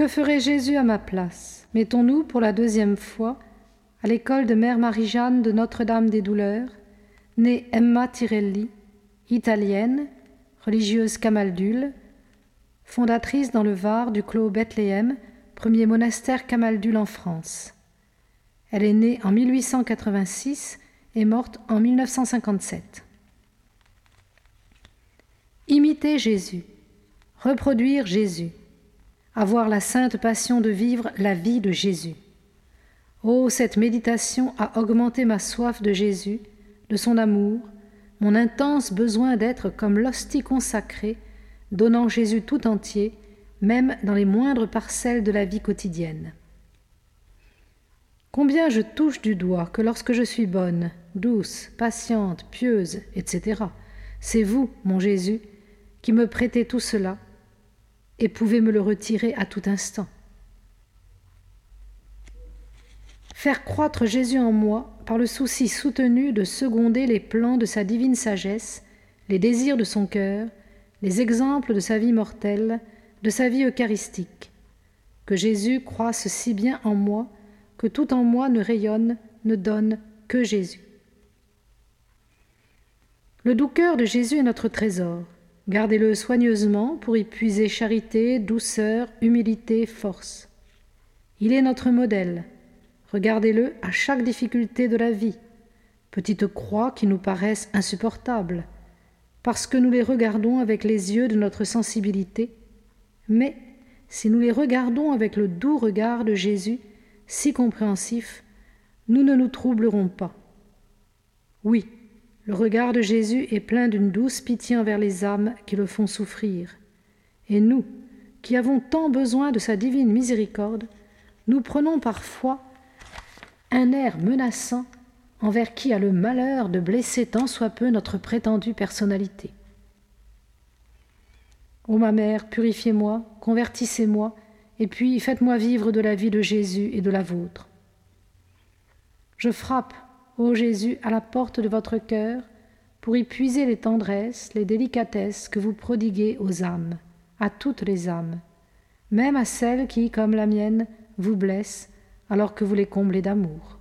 Que ferait Jésus à ma place? Mettons-nous pour la deuxième fois à l'école de Mère Marie-Jeanne de Notre-Dame des Douleurs, née Emma Tirelli, italienne, religieuse camaldule, fondatrice dans le Var du Clos Bethléem, premier monastère camaldule en France. Elle est née en 1886 et morte en 1957. Imiter Jésus, reproduire Jésus, avoir la sainte passion de vivre la vie de Jésus. Oh, cette méditation a augmenté ma soif de Jésus, de son amour, mon intense besoin d'être comme l'hostie consacrée, donnant Jésus tout entier, même dans les moindres parcelles de la vie quotidienne. Combien je touche du doigt que lorsque je suis bonne, douce, patiente, pieuse, etc., c'est vous, mon Jésus, qui me prêtez tout cela et pouvez me le retirer à tout instant. Faire croître Jésus en moi par le souci soutenu de seconder les plans de sa divine sagesse, les désirs de son cœur, les exemples de sa vie mortelle, de sa vie eucharistique. Que Jésus croisse si bien en moi que tout en moi ne rayonne, ne donne que Jésus. Le doux cœur de Jésus est notre trésor. Gardez-le soigneusement pour y puiser charité, douceur, humilité, force. Il est notre modèle, Regardez-le à chaque difficulté de la vie, petites croix qui nous paraissent insupportables, parce que nous les regardons avec les yeux de notre sensibilité, mais si nous les regardons avec le doux regard de Jésus, si compréhensif, nous ne nous troublerons pas. Oui, le regard de Jésus est plein d'une douce pitié envers les âmes qui le font souffrir. Et nous, qui avons tant besoin de sa divine miséricorde, nous prenons parfois un air menaçant envers qui a le malheur de blesser tant soit peu notre prétendue personnalité. Ô ma mère, purifiez-moi, convertissez-moi, et puis faites-moi vivre de la vie de Jésus et de la vôtre. Je frappe, ô Jésus, à la porte de votre cœur, pour y puiser les tendresses, les délicatesses que vous prodiguez aux âmes, à toutes les âmes, même à celles qui, comme la mienne, vous blessent alors que vous les comblez d'amour.